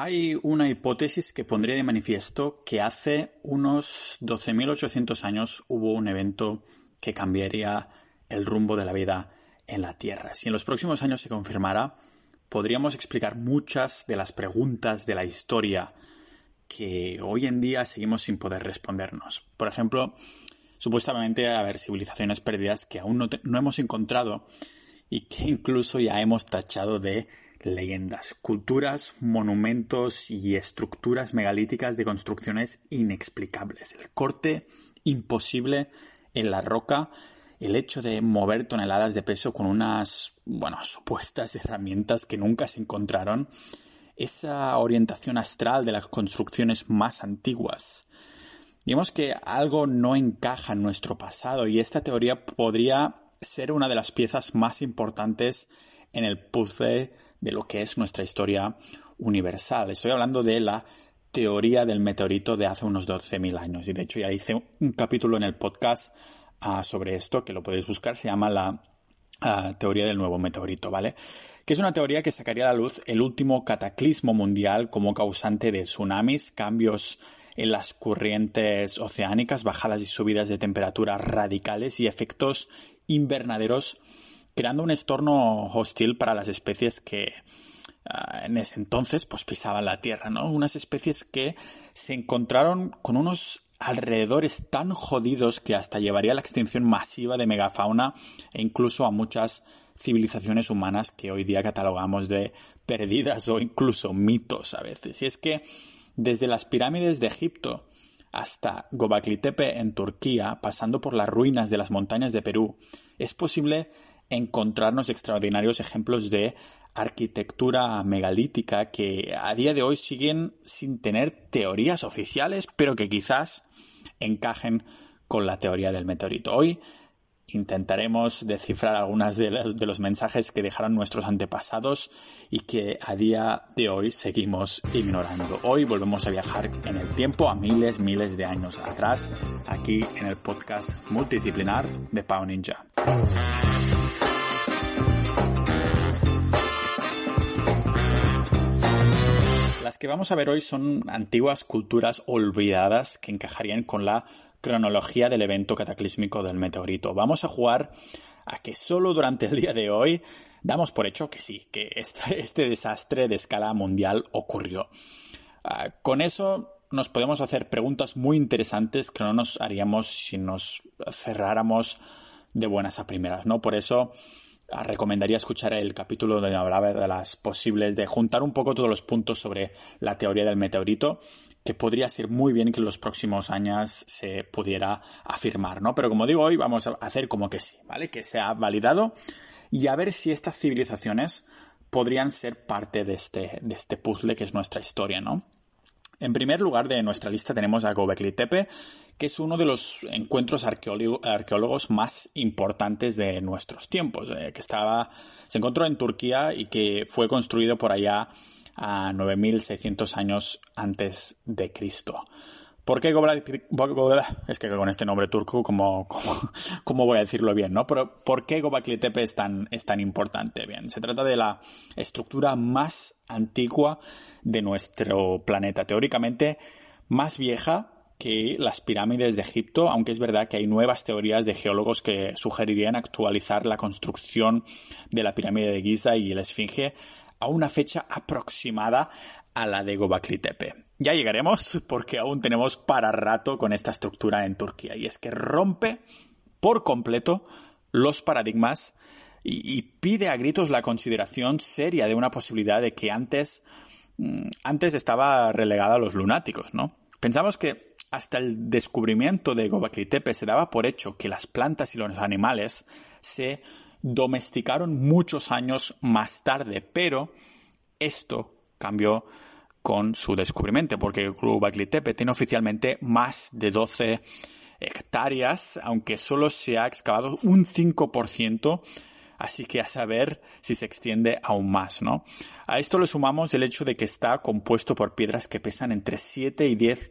Hay una hipótesis que pondría de manifiesto que hace unos 12.800 años hubo un evento que cambiaría el rumbo de la vida en la Tierra. Si en los próximos años se confirmara, podríamos explicar muchas de las preguntas de la historia que hoy en día seguimos sin poder respondernos. Por ejemplo, supuestamente haber civilizaciones perdidas que aún no, no hemos encontrado y que incluso ya hemos tachado de leyendas, culturas, monumentos y estructuras megalíticas de construcciones inexplicables. El corte imposible en la roca, el hecho de mover toneladas de peso con unas, bueno, supuestas herramientas que nunca se encontraron, esa orientación astral de las construcciones más antiguas. Digamos que algo no encaja en nuestro pasado y esta teoría podría ser una de las piezas más importantes en el puzzle de lo que es nuestra historia universal. Estoy hablando de la teoría del meteorito de hace unos 12.000 años. Y de hecho ya hice un capítulo en el podcast ah, sobre esto, que lo podéis buscar, se llama la ah, teoría del nuevo meteorito, ¿vale? Que es una teoría que sacaría a la luz el último cataclismo mundial como causante de tsunamis, cambios en las corrientes oceánicas, bajadas y subidas de temperatura radicales y efectos invernaderos creando un estorno hostil para las especies que ah, en ese entonces pues pisaban la tierra, ¿no? Unas especies que se encontraron con unos alrededores tan jodidos que hasta llevaría a la extinción masiva de megafauna e incluso a muchas civilizaciones humanas que hoy día catalogamos de perdidas o incluso mitos a veces. Y es que desde las pirámides de Egipto hasta Gobekli Tepe en Turquía, pasando por las ruinas de las montañas de Perú, es posible encontrarnos extraordinarios ejemplos de arquitectura megalítica que a día de hoy siguen sin tener teorías oficiales, pero que quizás encajen con la teoría del meteorito. Hoy intentaremos descifrar algunas de los, de los, mensajes que dejaron nuestros antepasados y que a día de hoy seguimos ignorando. Hoy volvemos a viajar en el tiempo a miles, miles de años atrás, aquí en el podcast multidisciplinar de Pau Ninja. Las que vamos a ver hoy son antiguas culturas olvidadas que encajarían con la cronología del evento cataclísmico del meteorito. Vamos a jugar a que solo durante el día de hoy damos por hecho que sí, que este, desastre de escala mundial ocurrió. Ah, con eso nos podemos hacer preguntas muy interesantes que no nos haríamos si nos cerráramos de buenas a primeras, ¿no? Por eso recomendaría escuchar el capítulo donde hablaba de las posibles, de juntar un poco todos los puntos sobre la teoría del meteorito, que podría ser muy bien que en los próximos años se pudiera afirmar, ¿no? Pero como digo, hoy vamos a hacer como que sí, ¿vale? Que se ha validado y a ver si estas civilizaciones podrían ser parte de este, de este puzzle que es nuestra historia, ¿no? En primer lugar de nuestra lista tenemos a Gobekli Tepe, que es uno de los encuentros arqueólogos más importantes de nuestros tiempos, eh, que estaba, se encontró en Turquía y que fue construido por allá a 9600 años antes de Cristo. ¿Por qué Gobekli Es que con este nombre turco, ¿cómo, cómo, voy a decirlo bien, no? Pero ¿por qué Tepe es tan, es tan importante? Bien, se trata de la estructura más antigua de nuestro planeta. Teóricamente, más vieja que las pirámides de Egipto, aunque es verdad que hay nuevas teorías de geólogos que sugerirían actualizar la construcción de la pirámide de Giza y la Esfinge a una fecha aproximada a la de Gobekli Tepe. Ya llegaremos porque aún tenemos para rato con esta estructura en Turquía y es que rompe por completo los paradigmas y, pide a gritos la consideración seria de una posibilidad de que antes, mm, antes estaba relegada a los lunáticos, ¿no? Pensamos que hasta el descubrimiento de Gobekli Tepe se daba por hecho que las plantas y los animales se domesticaron muchos años más tarde, pero esto cambió con su descubrimiento, porque Gobekli Tepe tiene oficialmente más de 12 hectáreas, aunque solo se ha excavado un 5%, así que a saber si se extiende aún más, ¿no? A esto le sumamos el hecho de que está compuesto por piedras que pesan entre 7 y 10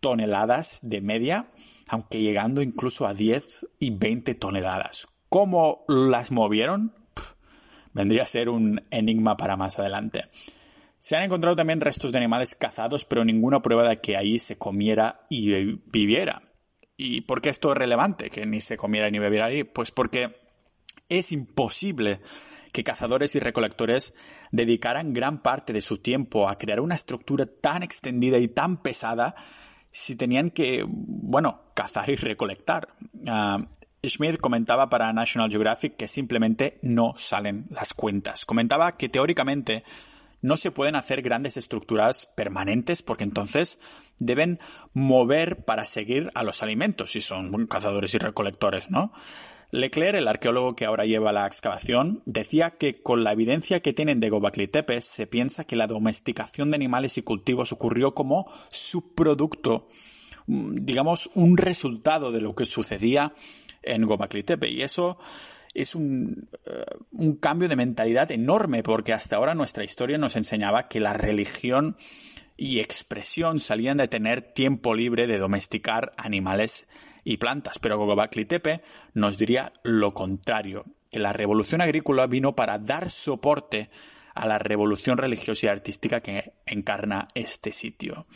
toneladas de media, aunque llegando incluso a 10 y 20 toneladas. ¿Cómo las movieron? vendría a ser un enigma para más adelante. Se han encontrado también restos de animales cazados, pero ninguna prueba de que ahí se comiera y viviera. ¿Y por qué esto es relevante, que ni se comiera ni bebiera ahí? Pues porque es imposible que cazadores y recolectores dedicaran gran parte de su tiempo a crear una estructura tan extendida y tan pesada si tenían que, bueno, cazar y recolectar. Uh, Smith comentaba para National Geographic que simplemente no salen las cuentas. Comentaba que teóricamente no se pueden hacer grandes estructuras permanentes porque entonces deben mover para seguir a los alimentos si son cazadores y recolectores, ¿no? Leclerc, el arqueólogo que ahora lleva la excavación, decía que con la evidencia que tienen de Gobekli Tepe se piensa que la domesticación de animales y cultivos ocurrió como subproducto, mm, digamos, un resultado de lo que sucedía en Gobekli Tepe. Y eso es un, eh, un, cambio de mentalidad enorme porque hasta ahora nuestra historia nos enseñaba que la religión y expresión salían de tener tiempo libre de domesticar animales y plantas, pero Gobekli Tepe nos diría lo contrario, que la revolución agrícola vino para dar soporte a la revolución religiosa y artística que encarna este sitio.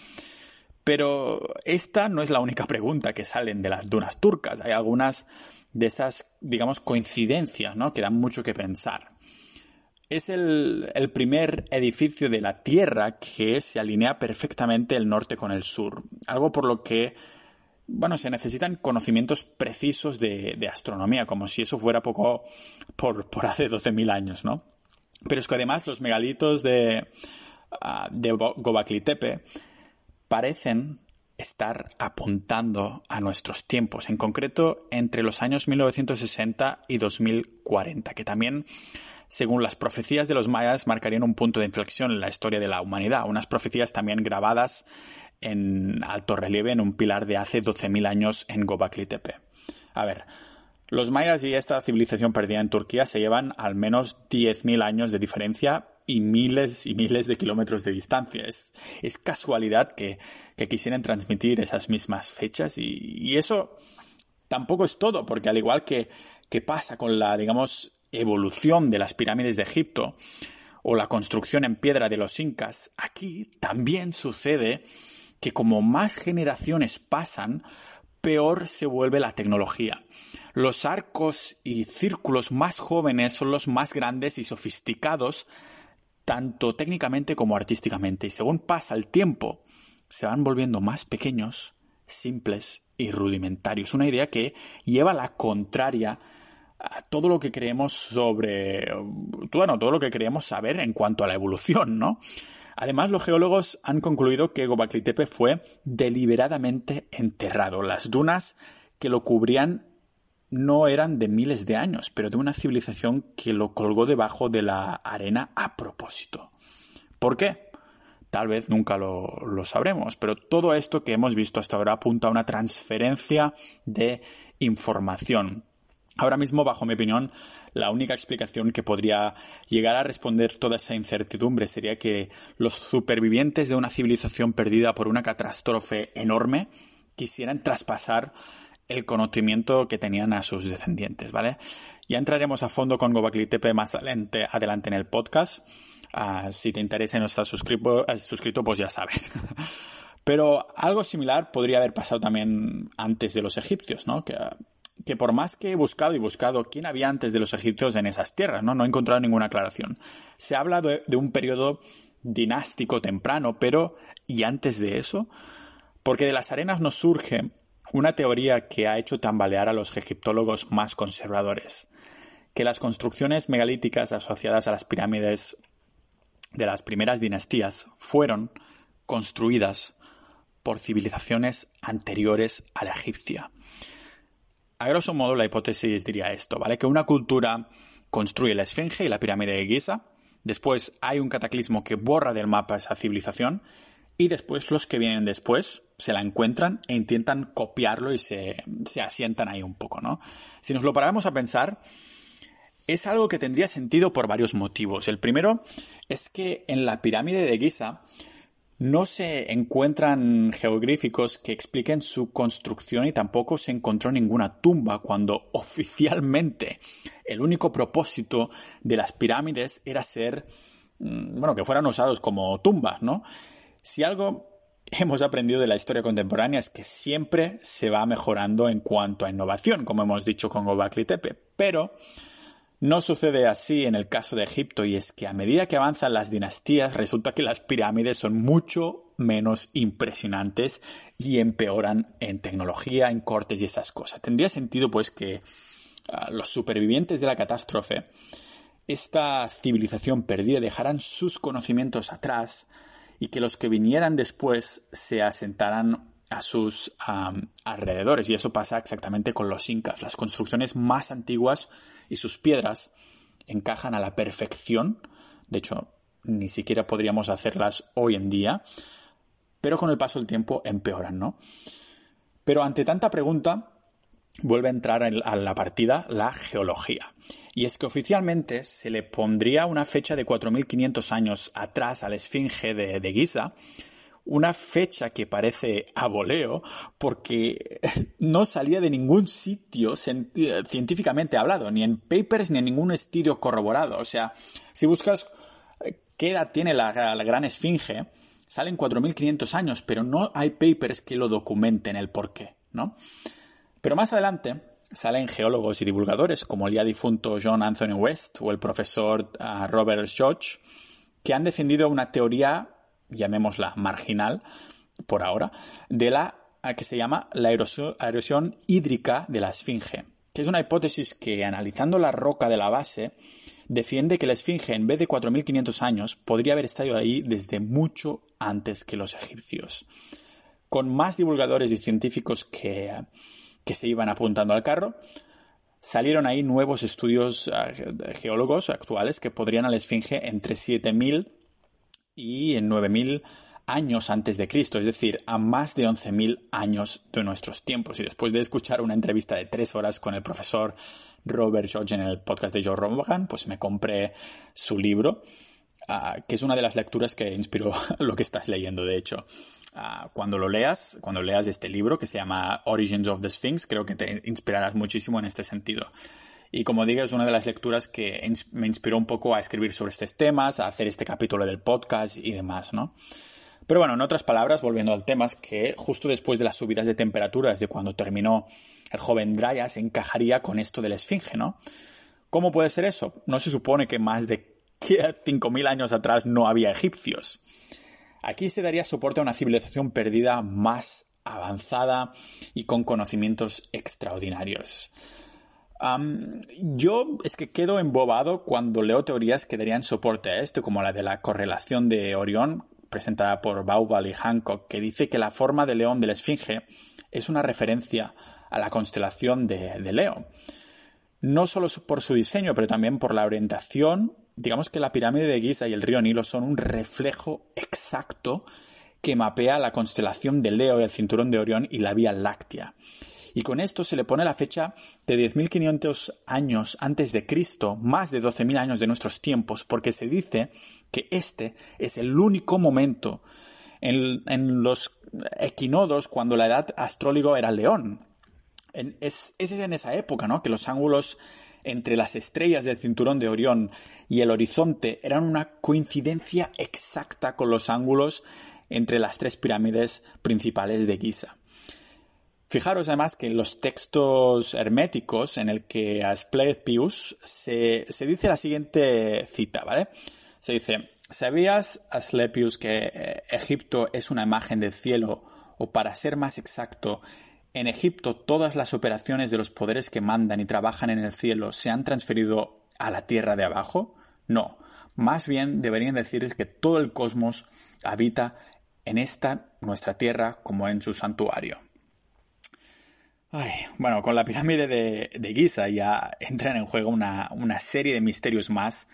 Pero esta no es la única pregunta que salen de las dunas turcas. Hay algunas de esas, digamos, coincidencias, ¿no? Que dan mucho que pensar. Es el, el, primer edificio de la Tierra que se alinea perfectamente el norte con el sur. Algo por lo que bueno, se necesitan conocimientos precisos de, astronomía, como si eso fuera poco por, hace 12.000 años, ¿no? Pero es que además los megalitos de, uh, de Gobakli Tepe parecen estar apuntando a nuestros tiempos, en concreto entre los años 1960 y 2040, que también, según las profecías de los mayas, marcarían un punto de inflexión en la historia de la humanidad, unas profecías también grabadas en alto relieve en un pilar de hace 12.000 años en Gobekli Tepe. A ver, los mayas y esta civilización perdida en Turquía se llevan al menos 10.000 años de diferencia y miles y miles de kilómetros de distancia. Es, casualidad que, que, quisieran transmitir esas mismas fechas y, y, eso tampoco es todo, porque al igual que, que pasa con la, digamos, evolución de las pirámides de Egipto o la construcción en piedra de los incas, aquí también sucede que como más generaciones pasan, peor se vuelve la tecnología. Los arcos y círculos más jóvenes son los más grandes y sofisticados, tanto técnicamente como artísticamente, y según pasa el tiempo, se van volviendo más pequeños, simples y rudimentarios. Una idea que lleva la contraria a todo lo que creemos sobre, bueno, todo lo que creemos saber en cuanto a la evolución, ¿no? Además, los geólogos han concluido que Gobekli Tepe fue deliberadamente enterrado. Las dunas que lo cubrían no eran de miles de años, pero de una civilización que lo colgó debajo de la arena a propósito. ¿Por qué? Tal vez nunca lo, lo, sabremos, pero todo esto que hemos visto hasta ahora apunta a una transferencia de información. Ahora mismo, bajo mi opinión, la única explicación que podría llegar a responder toda esa incertidumbre sería que los supervivientes de una civilización perdida por una catástrofe enorme quisieran traspasar el conocimiento que tenían a sus descendientes, ¿vale? Ya entraremos a fondo con Gobekli Tepe más adelante, en el podcast. Uh, si te interesa y no estás suscrito, pues ya sabes. Pero algo similar podría haber pasado también antes de los egipcios, ¿no? Que que por más que he buscado y buscado quién había antes de los egipcios en esas tierras, ¿no? No he encontrado ninguna aclaración. Se habla de, de un periodo dinástico temprano, pero ¿y antes de eso? Porque de las arenas nos surge una teoría que ha hecho tambalear a los egiptólogos más conservadores, que las construcciones megalíticas asociadas a las pirámides de las primeras dinastías fueron construidas por civilizaciones anteriores a la egipcia. A grosso modo, la hipótesis diría esto, ¿vale? Que una cultura construye la Esfinge y la pirámide de Giza, después hay un cataclismo que borra del mapa esa civilización, y después los que vienen después se la encuentran e intentan copiarlo y se, se asientan ahí un poco, ¿no? Si nos lo paramos a pensar, es algo que tendría sentido por varios motivos. El primero es que en la pirámide de Giza no se encuentran geográficos que expliquen su construcción y tampoco se encontró ninguna tumba cuando oficialmente el único propósito de las pirámides era ser mm, bueno, que fueran usados como tumbas, ¿no? Si algo hemos aprendido de la historia contemporánea es que siempre se va mejorando en cuanto a innovación, como hemos dicho con Gobekli Tepe, pero no sucede así en el caso de Egipto y es que a medida que avanzan las dinastías resulta que las pirámides son mucho menos impresionantes y empeoran en tecnología, en cortes y esas cosas. Tendría sentido pues que ah, los supervivientes de la catástrofe, esta civilización perdida, dejaran sus conocimientos atrás y que los que vinieran después se asentaran a sus alrededores. Y eso pasa exactamente con los incas. Las construcciones más antiguas y sus piedras encajan a la perfección. De hecho, ni siquiera podríamos hacerlas hoy en día. Pero con el paso del tiempo empeoran, ¿no? Pero ante tanta pregunta, vuelve a entrar a la partida la geología. Y es que oficialmente se le pondría una fecha de 4.500 años atrás a la Esfinge de, de Giza, una fecha que parece a voleo porque no salía de ningún sitio científicamente hablado, ni en papers ni en ningún estudio corroborado. O sea, si buscas eh, qué edad tiene la, gran esfinge, salen 4.500 años, pero no hay papers que lo documenten el porqué, ¿no? Pero más adelante salen geólogos y divulgadores como el ya difunto John Anthony West o el profesor ah, Robert George, que han defendido una teoría llamémosla marginal por ahora, de la que se llama la erosión, hídrica de la esfinge, que es una hipótesis que, analizando la roca de la base, defiende que la esfinge, en vez de 4.500 años, podría haber estado ahí desde mucho antes que los egipcios. Con más divulgadores y científicos que, que se iban apuntando al carro, salieron ahí nuevos estudios eh, geólogos actuales que podrían a la esfinge entre 7.000 y en 9000 años antes de Cristo, es decir, a más de 11.000 años de nuestros tiempos. Y después de escuchar una entrevista de tres horas con el profesor Robert George en el podcast de Joe Rogan, pues me compré su libro, ah, que es una de las lecturas que inspiró lo que estás leyendo, de hecho. Ah, cuando lo leas, cuando leas este libro que se llama Origins of the Sphinx, creo que te inspirarás muchísimo en este sentido. Y como digo, es una de las lecturas que me inspiró un poco a escribir sobre estos temas, a hacer este capítulo del podcast y demás, ¿no? Pero bueno, en otras palabras, volviendo al tema, es que justo después de las subidas de temperatura, desde cuando terminó el joven Dryas, encajaría con esto del esfinge, ¿no? ¿Cómo puede ser eso? No se supone que más de 5.000 años atrás no había egipcios. Aquí se daría soporte a una civilización perdida más avanzada y con conocimientos extraordinarios yo es que quedo embobado cuando leo teorías que darían soporte a esto, como la de la correlación de Orión, presentada por Bauval y Hancock, que dice que la forma de león de la Esfinge es una referencia a la constelación de, Leo. No solo por su diseño, pero también por la orientación. Digamos que la pirámide de Giza y el río Nilo son un reflejo exacto que mapea la constelación de Leo, el cinturón de Orión y la Vía Láctea y con esto se le pone la fecha de 10.500 años antes de Cristo, más de 12.000 años de nuestros tiempos, porque se dice que este es el único momento en, los equinodos cuando la edad astrólogo era león. es, es en esa época, ¿no? Que los ángulos entre las estrellas del cinturón de Orión y el horizonte eran una coincidencia exacta con los ángulos entre las tres pirámides principales de Giza. Fijaros además que en los textos herméticos en el que Asclepius se, se dice la siguiente cita, ¿vale? Se dice, ¿sabías, Asclepius, que eh, Egipto es una imagen del cielo? O para ser más exacto, en Egipto todas las operaciones de los poderes que mandan y trabajan en el cielo se han transferido a la tierra de abajo? No, más bien deberían decir que todo el cosmos habita en esta nuestra tierra como en su santuario bueno, con la pirámide de, Giza ya entran en juego una, una, serie de misterios más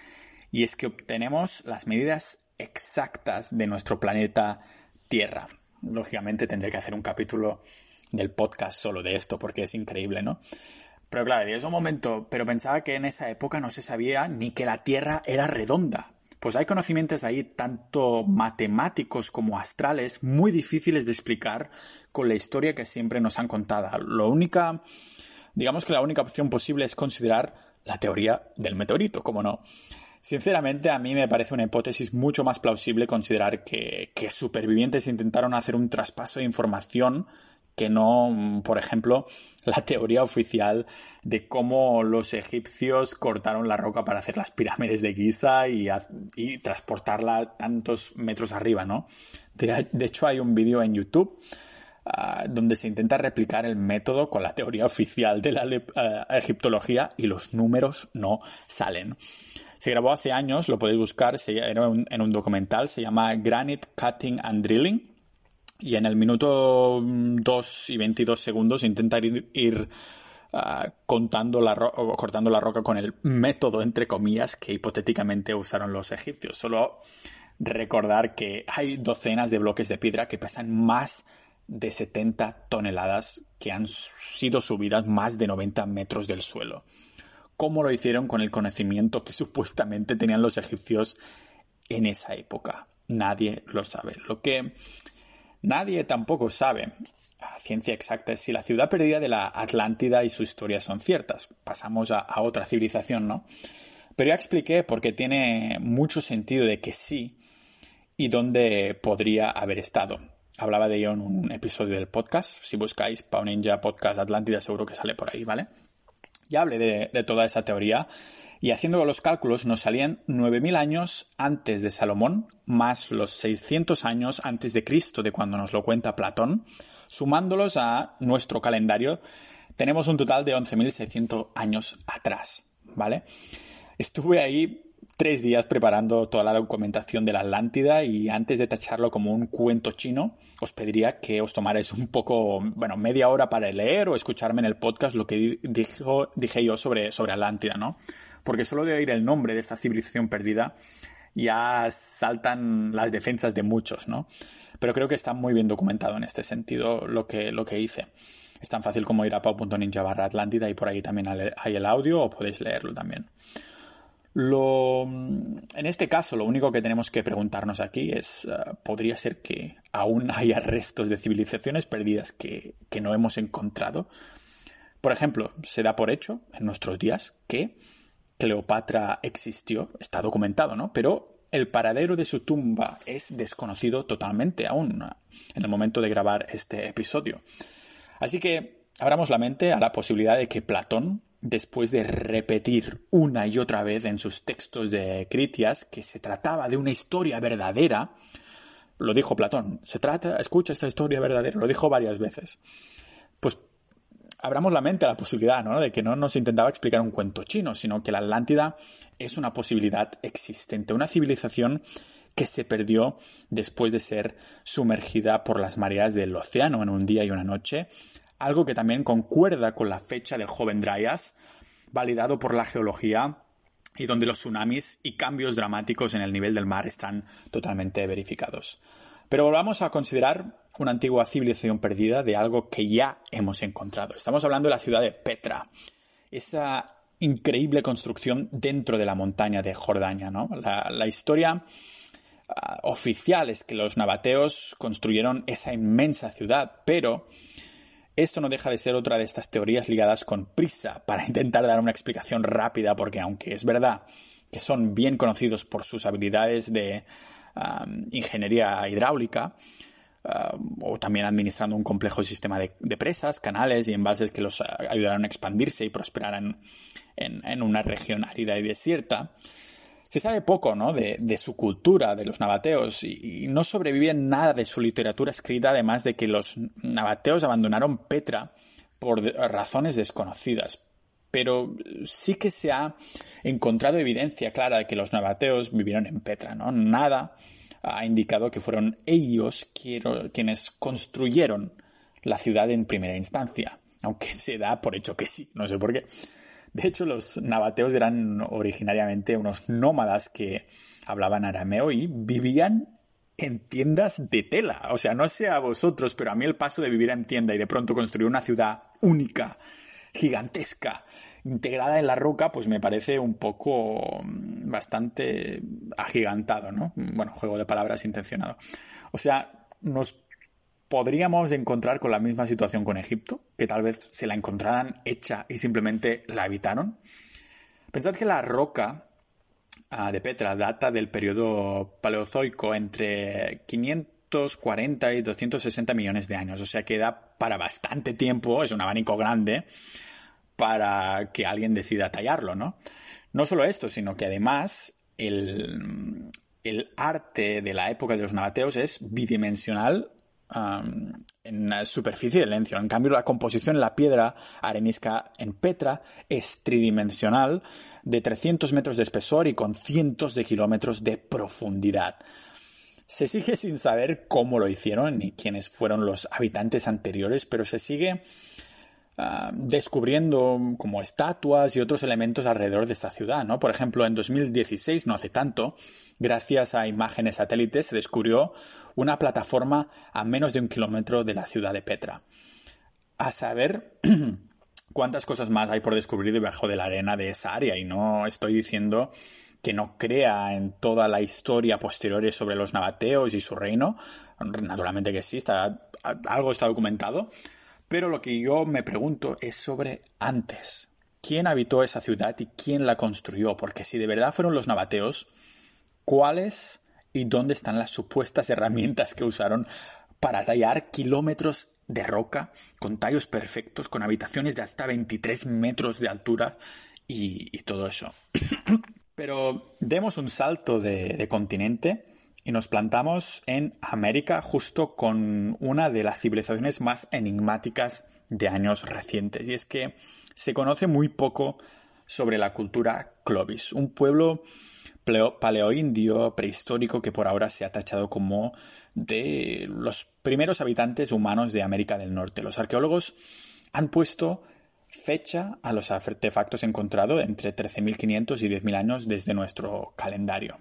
y es que obtenemos las medidas exactas de nuestro planeta Tierra. Lógicamente tendré que hacer un capítulo del podcast solo de esto porque es increíble, ¿no? Pero claro, es un momento, pero pensaba que en esa época no se sabía ni que la Tierra era redonda. Pues hay conocimientos ahí, tanto matemáticos como astrales, muy difíciles de explicar con la historia que siempre nos han contado. Lo única, digamos que la única opción posible es considerar la teoría del meteorito, como no. Sinceramente, a mí me parece una hipótesis mucho más plausible considerar que, que supervivientes intentaron hacer un traspaso de información que no, por ejemplo, la teoría oficial de cómo los egipcios cortaron la roca para hacer las pirámides de Giza y, transportarla tantos metros arriba, ¿no? De, hecho, hay un vídeo en YouTube ah, donde se intenta replicar el método con la teoría oficial de la ah, egiptología y los números no salen. Se grabó hace años, lo podéis buscar, era en un documental, se llama Granite Cutting and Drilling y en el minuto 2 y 22 segundos intentar ir, ah, contando la o cortando la roca con el método, entre comillas, que hipotéticamente usaron los egipcios. Solo recordar que hay docenas de bloques de piedra que pesan más de 70 toneladas que han sido subidas más de 90 metros del suelo. ¿Cómo lo hicieron con el conocimiento que supuestamente tenían los egipcios en esa época? Nadie lo sabe. Lo que Nadie tampoco sabe a ciencia exacta si la ciudad perdida de la Atlántida y su historia son ciertas. Pasamos a, otra civilización, ¿no? Pero ya expliqué por qué tiene mucho sentido de que sí y dónde podría haber estado. Hablaba de ello en un episodio del podcast. Si buscáis Pau Ninja Podcast Atlántida, seguro que sale por ahí, ¿vale? Ya hablé de toda esa teoría y haciendo los cálculos nos salían 9.000 años antes de Salomón, más los 600 años antes de Cristo, de cuando nos lo cuenta Platón. Sumándolos a nuestro calendario, tenemos un total de 11.600 años atrás, ¿vale? Estuve ahí tres días preparando toda la documentación de la Atlántida y antes de tacharlo como un cuento chino, os pediría que os tomarais un poco, bueno, media hora para leer o escucharme en el podcast lo que dije yo sobre, sobre Atlántida, ¿no? Porque solo de oír el nombre de esta civilización perdida ya saltan las defensas de muchos, ¿no? Pero creo que está muy bien documentado en este sentido lo que, lo que hice. Es tan fácil como ir a pau.ninja barra Atlántida y por ahí también hay el audio o podéis leerlo también. En este caso, lo único que tenemos que preguntarnos aquí es, eh, ¿podría ser que aún haya restos de civilizaciones perdidas que, que no hemos encontrado? Por ejemplo, se da por hecho en nuestros días que Cleopatra existió, está documentado, ¿no? Pero el paradero de su tumba es desconocido totalmente aún en el momento de grabar este episodio. Así que abramos la mente a la posibilidad de que Platón, después de repetir una y otra vez en sus textos de Critias que se trataba de una historia verdadera, lo dijo Platón, se trata, escucha esta historia verdadera, lo dijo varias veces. Abramos la mente a la posibilidad, ¿no? De que no nos intentaba explicar un cuento chino, sino que la Atlántida es una posibilidad existente, una civilización que se perdió después de ser sumergida por las mareas del océano en un día y una noche, algo que también concuerda con la fecha del joven Dryas, validado por la geología y donde los tsunamis y cambios dramáticos en el nivel del mar están totalmente verificados. Pero volvamos a considerar una antigua civilización perdida de algo que ya hemos encontrado. Estamos hablando de la ciudad de Petra, esa increíble construcción dentro de la montaña de Jordania. ¿no? La, historia ah, oficial es que los nabateos construyeron esa inmensa ciudad, pero esto no deja de ser otra de estas teorías ligadas con prisa para intentar dar una explicación rápida, porque aunque es verdad que son bien conocidos por sus habilidades de ingeniería hidráulica, o también administrando un complejo sistema de, presas, canales y embalses que los ayudarán a expandirse y prosperar en, una región árida y desierta. Se sabe poco ¿no? de, su cultura, de los nabateos, y, no sobrevive nada de su literatura escrita, además de que los nabateos abandonaron Petra por razones desconocidas. Pero sí que se ha encontrado evidencia clara de que los nabateos vivieron en Petra, ¿no? Nada ha indicado que fueron ellos quienes construyeron la ciudad en primera instancia, aunque se da por hecho que sí, no sé por qué. De hecho, los nabateos eran originariamente unos nómadas que hablaban arameo y vivían en tiendas de tela. O sea, no sé a vosotros, pero a mí el paso de vivir en tienda y de pronto construir una ciudad única, gigantesca, integrada en la roca, pues me parece un poco mm, bastante agigantado, ¿no? Bueno, juego de palabras intencionado. O sea, nos podríamos encontrar con la misma situación con Egipto, que tal vez se la encontraran hecha y simplemente la habitaron. Pensad que la roca ah, de Petra data del periodo paleozoico entre 540 y 260 millones de años, o sea que da para bastante tiempo, es un abanico grande para que alguien decida tallarlo, ¿no? No solo esto, sino que además el, arte de la época de los nabateos es bidimensional en la superficie del lencio. En cambio, la composición en la piedra arenisca en Petra es tridimensional, de 300 metros de espesor y con cientos de kilómetros de profundidad. Se sigue sin saber cómo lo hicieron ni quiénes fueron los habitantes anteriores, pero se sigue Ah, descubriendo como estatuas y otros elementos alrededor de esta ciudad, ¿no? Por ejemplo, en 2016, no hace tanto, gracias a imágenes satélites, se descubrió una plataforma a menos de un kilómetro de la ciudad de Petra. A saber cuántas cosas más hay por descubrir debajo de la arena de esa área, y no estoy diciendo que no crea en toda la historia posterior sobre los nabateos y su reino, naturalmente que sí, algo está documentado, pero lo que yo me pregunto es sobre antes. ¿Quién habitó esa ciudad y quién la construyó? Porque si de verdad fueron los nabateos, ¿cuáles y dónde están las supuestas herramientas que usaron para tallar kilómetros de roca con tallos perfectos, con habitaciones de hasta 23 metros de altura y, todo eso? Pero demos un salto de continente y nos plantamos en América justo con una de las civilizaciones más enigmáticas de años recientes. Y es que se conoce muy poco sobre la cultura Clovis, un pueblo paleoindio prehistórico que por ahora se ha tachado como de los primeros habitantes humanos de América del Norte. Los arqueólogos han puesto fecha a los artefactos encontrados entre 13.500 y 10.000 años desde nuestro calendario.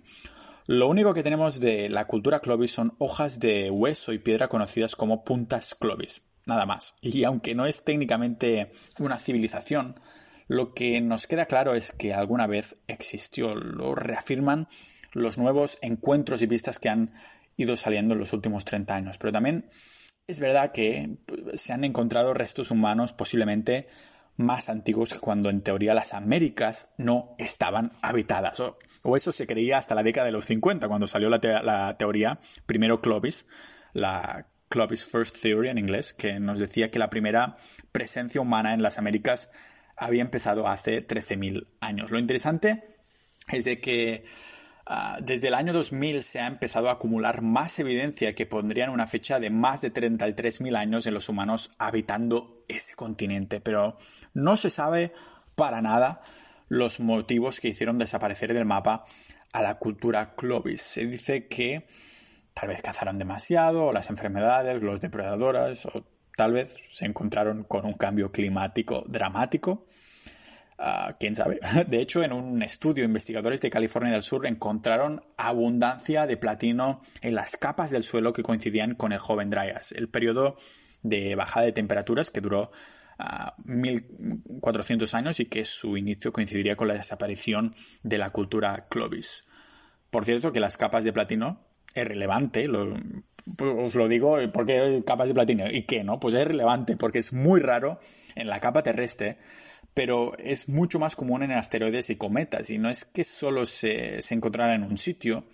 Lo único que tenemos de la cultura Clovis son hojas de hueso y piedra conocidas como puntas Clovis, nada más. Y aunque no es técnicamente una civilización, lo que nos queda claro es que alguna vez existió. Lo reafirman los nuevos encuentros y pistas que han ido saliendo en los últimos 30 años. Pero también es verdad que se han encontrado restos humanos posiblemente más antiguos que cuando en teoría las Américas no estaban habitadas. O, eso se creía hasta la década de los 50, cuando salió la, teoría, primero Clovis, la Clovis First Theory en inglés, que nos decía que la primera presencia humana en las Américas había empezado hace 13.000 años. Lo interesante es de que Ah, desde el año 2000 se ha empezado a acumular más evidencia que pondrían una fecha de más de 33.000 años en los humanos habitando ese continente, pero no se sabe para nada los motivos que hicieron desaparecer del mapa a la cultura Clovis. Se dice que tal vez cazaron demasiado, o las enfermedades, los depredadores, o tal vez se encontraron con un cambio climático dramático. Ah, quién sabe. De hecho, en un estudio, investigadores de California del Sur encontraron abundancia de platino en las capas del suelo que coincidían con el joven Dryas, el periodo de bajada de temperaturas que duró 1400 ah, años y que su inicio coincidiría con la desaparición de la cultura Clovis. Por cierto, que las capas de platino es relevante, os lo digo porque capas de platino. ¿Y qué? No? Pues es relevante porque es muy raro en la capa terrestre pero es mucho más común en asteroides y cometas, y no es que solo se, se encontrara en un sitio,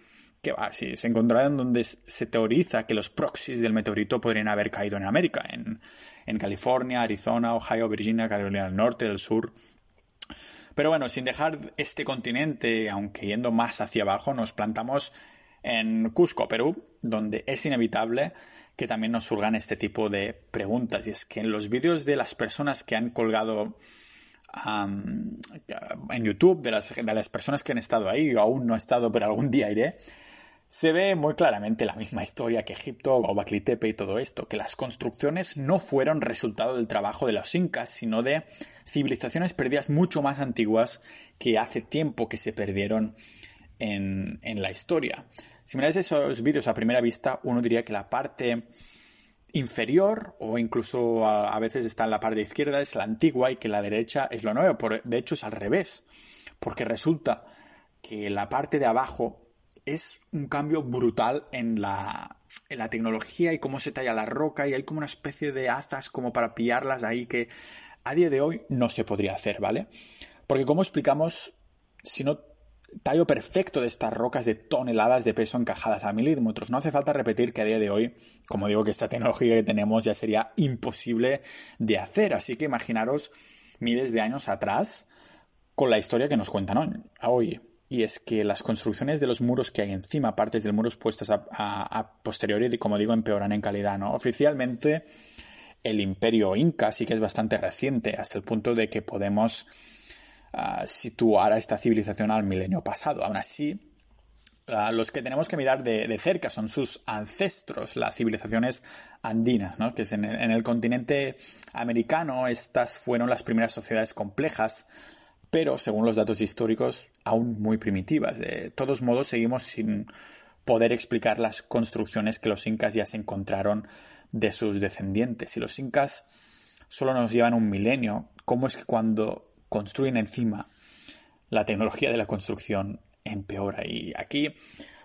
que va, sí, se encontrará en donde se teoriza que los proxies del meteorito podrían haber caído en América, en, en California, Arizona, Ohio, Virginia, Carolina del Norte, del Sur. Pero bueno, sin dejar este continente, aunque yendo más hacia abajo, nos plantamos en Cusco, Perú, donde es inevitable que también nos surgan este tipo de preguntas. Y es que en los vídeos de las personas que han colgado en YouTube de las, personas que han estado ahí, yo aún no he estado, pero algún día iré, se ve muy claramente la misma historia que Egipto, Gobekli Tepe y todo esto, que las construcciones no fueron resultado del trabajo de los incas, sino de civilizaciones perdidas mucho más antiguas que hace tiempo que se perdieron en, en la historia. Si miráis esos vídeos a primera vista, uno diría que la parte inferior o incluso a, veces está en la parte izquierda es la antigua y que la derecha es lo nuevo. de hecho es al revés, porque resulta que la parte de abajo es un cambio brutal en la, en la tecnología y cómo se talla la roca y hay como una especie de azas como para pillarlas ahí que a día de hoy no se podría hacer, ¿vale? Porque como explicamos, si no tallo perfecto de estas rocas de toneladas de peso encajadas a milímetros. No hace falta repetir que a día de hoy, como digo, que esta tecnología que tenemos ya sería imposible de hacer. Así que imaginaros miles de años atrás con la historia que nos cuentan hoy. Y es que las construcciones de los muros que hay encima, partes del muro puestas a, a, posteriori, como digo, empeoran en calidad. ¿no? Oficialmente, el imperio inca sí que es bastante reciente, hasta el punto de que podemos situar a esta civilización al milenio pasado. Aún así, los que tenemos que mirar de, cerca son sus ancestros, las civilizaciones andinas, ¿no? que es en el continente americano estas fueron las primeras sociedades complejas pero según los datos históricos, aún muy primitivas. De todos modos, seguimos sin poder explicar las construcciones que los incas ya se encontraron de sus descendientes. Si los incas solo nos llevan un milenio, ¿cómo es que cuando construyen encima la tecnología de la construcción empeora? Y aquí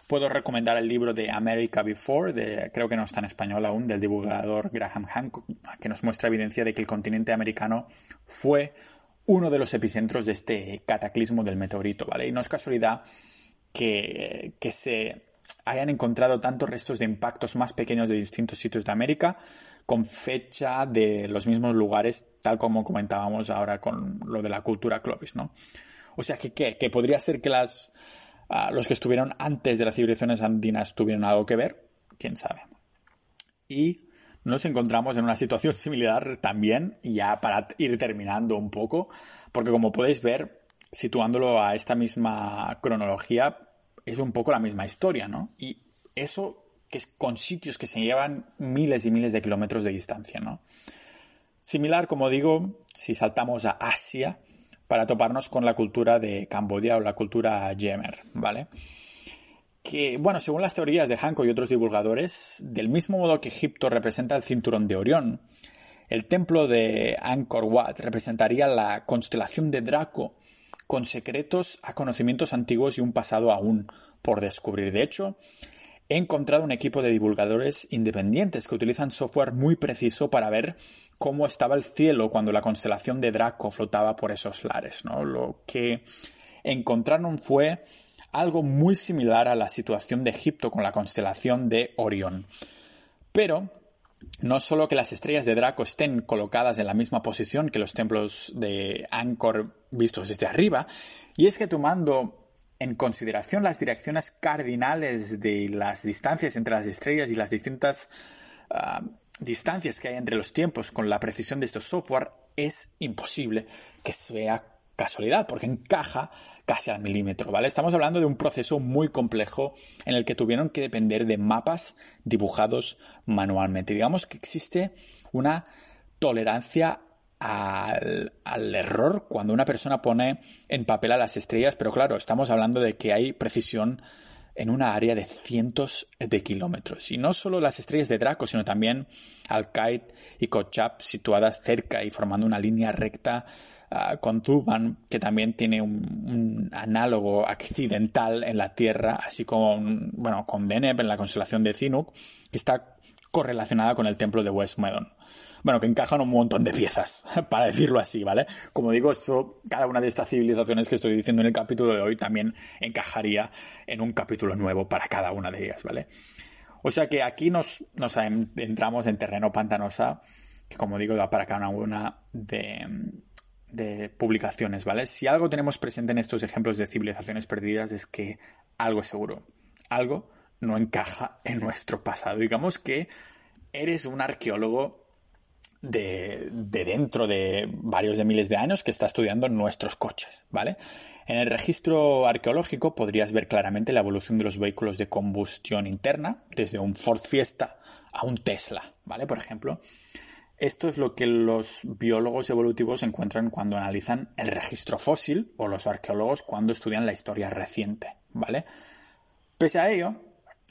puedo recomendar el libro de America Before, de, creo que no está en español aún, del divulgador Graham Hancock, que nos muestra evidencia de que el continente americano fue uno de los epicentros de este cataclismo del meteorito, ¿vale? Y no es casualidad que, se hayan encontrado tantos restos de impactos más pequeños de distintos sitios de América con fecha de los mismos lugares, tal como comentábamos ahora con lo de la cultura Clovis, ¿no? O sea que, que podría ser que las, ah, los que estuvieron antes de las civilizaciones andinas tuvieron algo que ver, quién sabe. Y nos encontramos en una situación similar también, ya para ir terminando un poco, porque como podéis ver, situándolo a esta misma cronología, es un poco la misma historia, ¿no? Y eso que es con sitios que se llevan miles y miles de kilómetros de distancia, ¿no? Similar, como digo, si saltamos a Asia para toparnos con la cultura de Camboya o la cultura Jemer, ¿vale? que, bueno, según las teorías de Hanko y otros divulgadores, del mismo modo que Egipto representa el cinturón de Orión, el templo de Angkor Wat representaría la constelación de Draco, con secretos a conocimientos antiguos y un pasado aún por descubrir. De hecho, he encontrado un equipo de divulgadores independientes que utilizan software muy preciso para ver cómo estaba el cielo cuando la constelación de Draco flotaba por esos lares. ¿no? Lo que encontraron fue algo muy similar a la situación de Egipto con la constelación de Orión. Pero no solo que las estrellas de Draco estén colocadas en la misma posición que los templos de Angkor vistos desde arriba, y es que tomando en consideración las direcciones cardinales de las distancias entre las estrellas y las distintas ah, distancias que hay entre los tiempos con la precisión de estos software, es imposible que sea casualidad, porque encaja casi al milímetro, ¿vale? Estamos hablando de un proceso muy complejo en el que tuvieron que depender de mapas dibujados manualmente. Digamos que existe una tolerancia al, al, error cuando una persona pone en papel a las estrellas, pero claro, estamos hablando de que hay precisión en una área de cientos de kilómetros. Y no solo las estrellas de Draco, sino también Al-Qaeda y Kochab situadas cerca y formando una línea recta uh, con Tuban, que también tiene un, análogo accidental en la Tierra, así como, bueno, con Deneb en la constelación de Zinuk, que está correlacionada con el templo de Westmedon bueno, que encajan un montón de piezas, para decirlo así, ¿vale? Como digo, cada una de estas civilizaciones que estoy diciendo en el capítulo de hoy también encajaría en un capítulo nuevo para cada una de ellas, ¿vale? O sea que aquí nos, nos entramos en terreno pantanosa, que como digo, da para cada una de, de publicaciones, ¿vale? Si algo tenemos presente en estos ejemplos de civilizaciones perdidas es que algo es seguro, algo no encaja en nuestro pasado. Digamos que eres un arqueólogo de, dentro de varios de miles de años que está estudiando nuestros coches, ¿vale? En el registro arqueológico podrías ver claramente la evolución de los vehículos de combustión interna, desde un Ford Fiesta a un Tesla, ¿vale? Por ejemplo. Esto es lo que los biólogos evolutivos encuentran cuando analizan el registro fósil o los arqueólogos cuando estudian la historia reciente, ¿vale? Pese a ello,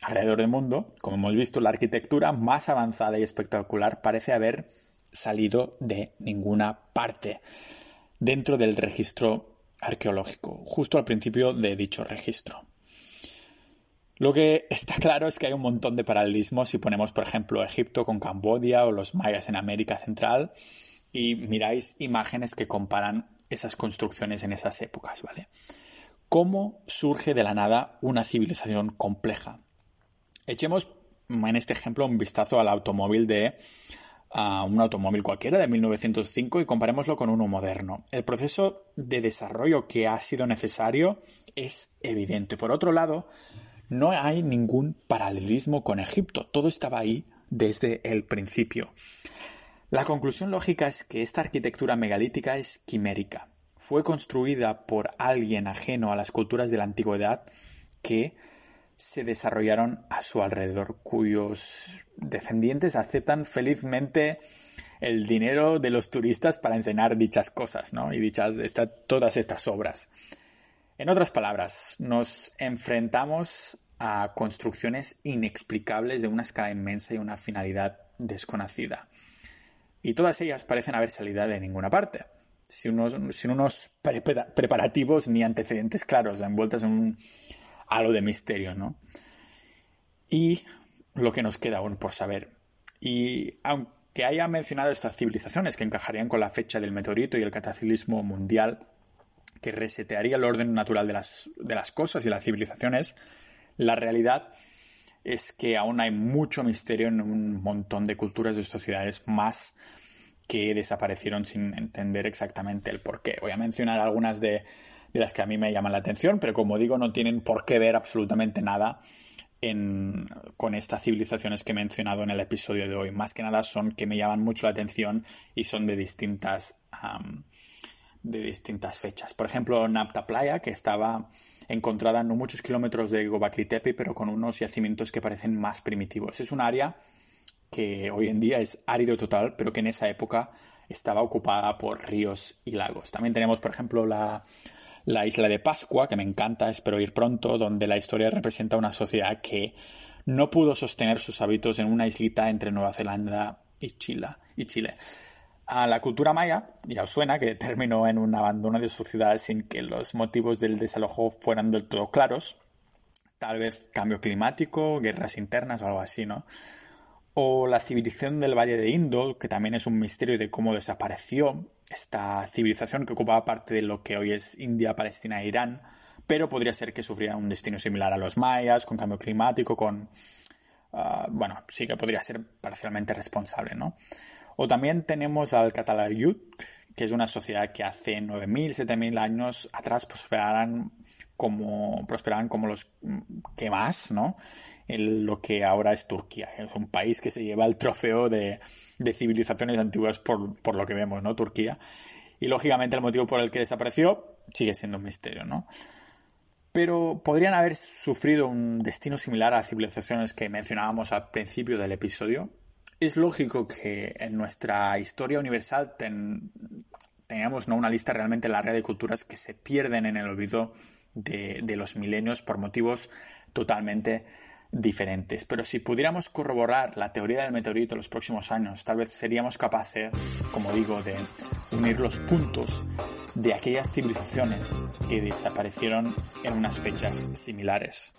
alrededor del mundo, como hemos visto, la arquitectura más avanzada y espectacular parece haber salido de ninguna parte dentro del registro arqueológico, justo al principio de dicho registro. Lo que está claro es que hay un montón de paralelismos si ponemos, por ejemplo, Egipto con Camboya o los mayas en América Central y miráis imágenes que comparan esas construcciones en esas épocas, ¿vale? ¿Cómo surge de la nada una civilización compleja? Echemos en este ejemplo un vistazo al automóvil de un automóvil cualquiera de 1905 y comparémoslo con uno moderno. El proceso de desarrollo que ha sido necesario es evidente. Por otro lado, no hay ningún paralelismo con Egipto. Todo estaba ahí desde el principio. La conclusión lógica es que esta arquitectura megalítica es quimérica. Fue construida por alguien ajeno a las culturas de la antigüedad que se desarrollaron a su alrededor, cuyos descendientes aceptan felizmente el dinero de los turistas para enseñar dichas cosas, ¿no? Y dichas todas estas obras. En otras palabras, nos enfrentamos a construcciones inexplicables de una escala inmensa y una finalidad desconocida. Y todas ellas parecen haber salido de ninguna parte, sin unos, preparativos ni antecedentes claros, envueltas en un halo de misterio, ¿no? Y lo que nos queda aún por saber. Y aunque haya mencionado estas civilizaciones que encajarían con la fecha del meteorito y el cataclismo mundial, que resetearía el orden natural de las, de las cosas y las civilizaciones, la realidad es que aún hay mucho misterio en un montón de culturas y sociedades más que desaparecieron sin entender exactamente el por qué. Voy a mencionar algunas de, las que a mí me llaman la atención, pero como digo, no tienen por qué ver absolutamente nada con estas civilizaciones que he mencionado en el episodio de hoy. Más que nada son que me llaman mucho la atención y son de distintas de distintas fechas. Por ejemplo, Napta Playa, que estaba encontrada no muchos kilómetros de Gobakli Tepe, pero con unos yacimientos que parecen más primitivos. Es un área que hoy en día es árido total, pero que en esa época estaba ocupada por ríos y lagos. También tenemos, por ejemplo, la, la isla de Pascua, que me encanta, espero ir pronto, donde la historia representa una sociedad que no pudo sostener sus hábitos en una islita entre Nueva Zelanda y Chile. Y Chile. A la cultura maya, ya os suena, que terminó en un abandono de su ciudad sin que los motivos del desalojo fueran del todo claros. Tal vez cambio climático, guerras internas o algo así, ¿no? O la civilización del Valle de Indo, que también es un misterio de cómo desapareció. Esta civilización que ocupaba parte de lo que hoy es India, Palestina e Irán, pero podría ser que sufriera un destino similar a los mayas, con cambio climático, con... Ah, bueno, sí que podría ser parcialmente responsable, ¿no? O también tenemos al Catalayut, que es una sociedad que hace 9.000, 7.000 años atrás prosperaran como, prosperaban como los que más, ¿no? En lo que ahora es Turquía. Es un país que se lleva el trofeo de, civilizaciones antiguas por, lo que vemos, ¿no? Turquía. Y lógicamente el motivo por el que desapareció sigue siendo un misterio, ¿no? Pero podrían haber sufrido un destino similar a civilizaciones que mencionábamos al principio del episodio, es lógico que en nuestra historia universal tengamos ¿no? una lista realmente larga de culturas que se pierden en el olvido de, los milenios por motivos totalmente diferentes. Pero si pudiéramos corroborar la teoría del meteorito en los próximos años, tal vez seríamos capaces, como digo, de unir los puntos de aquellas civilizaciones que desaparecieron en unas fechas similares.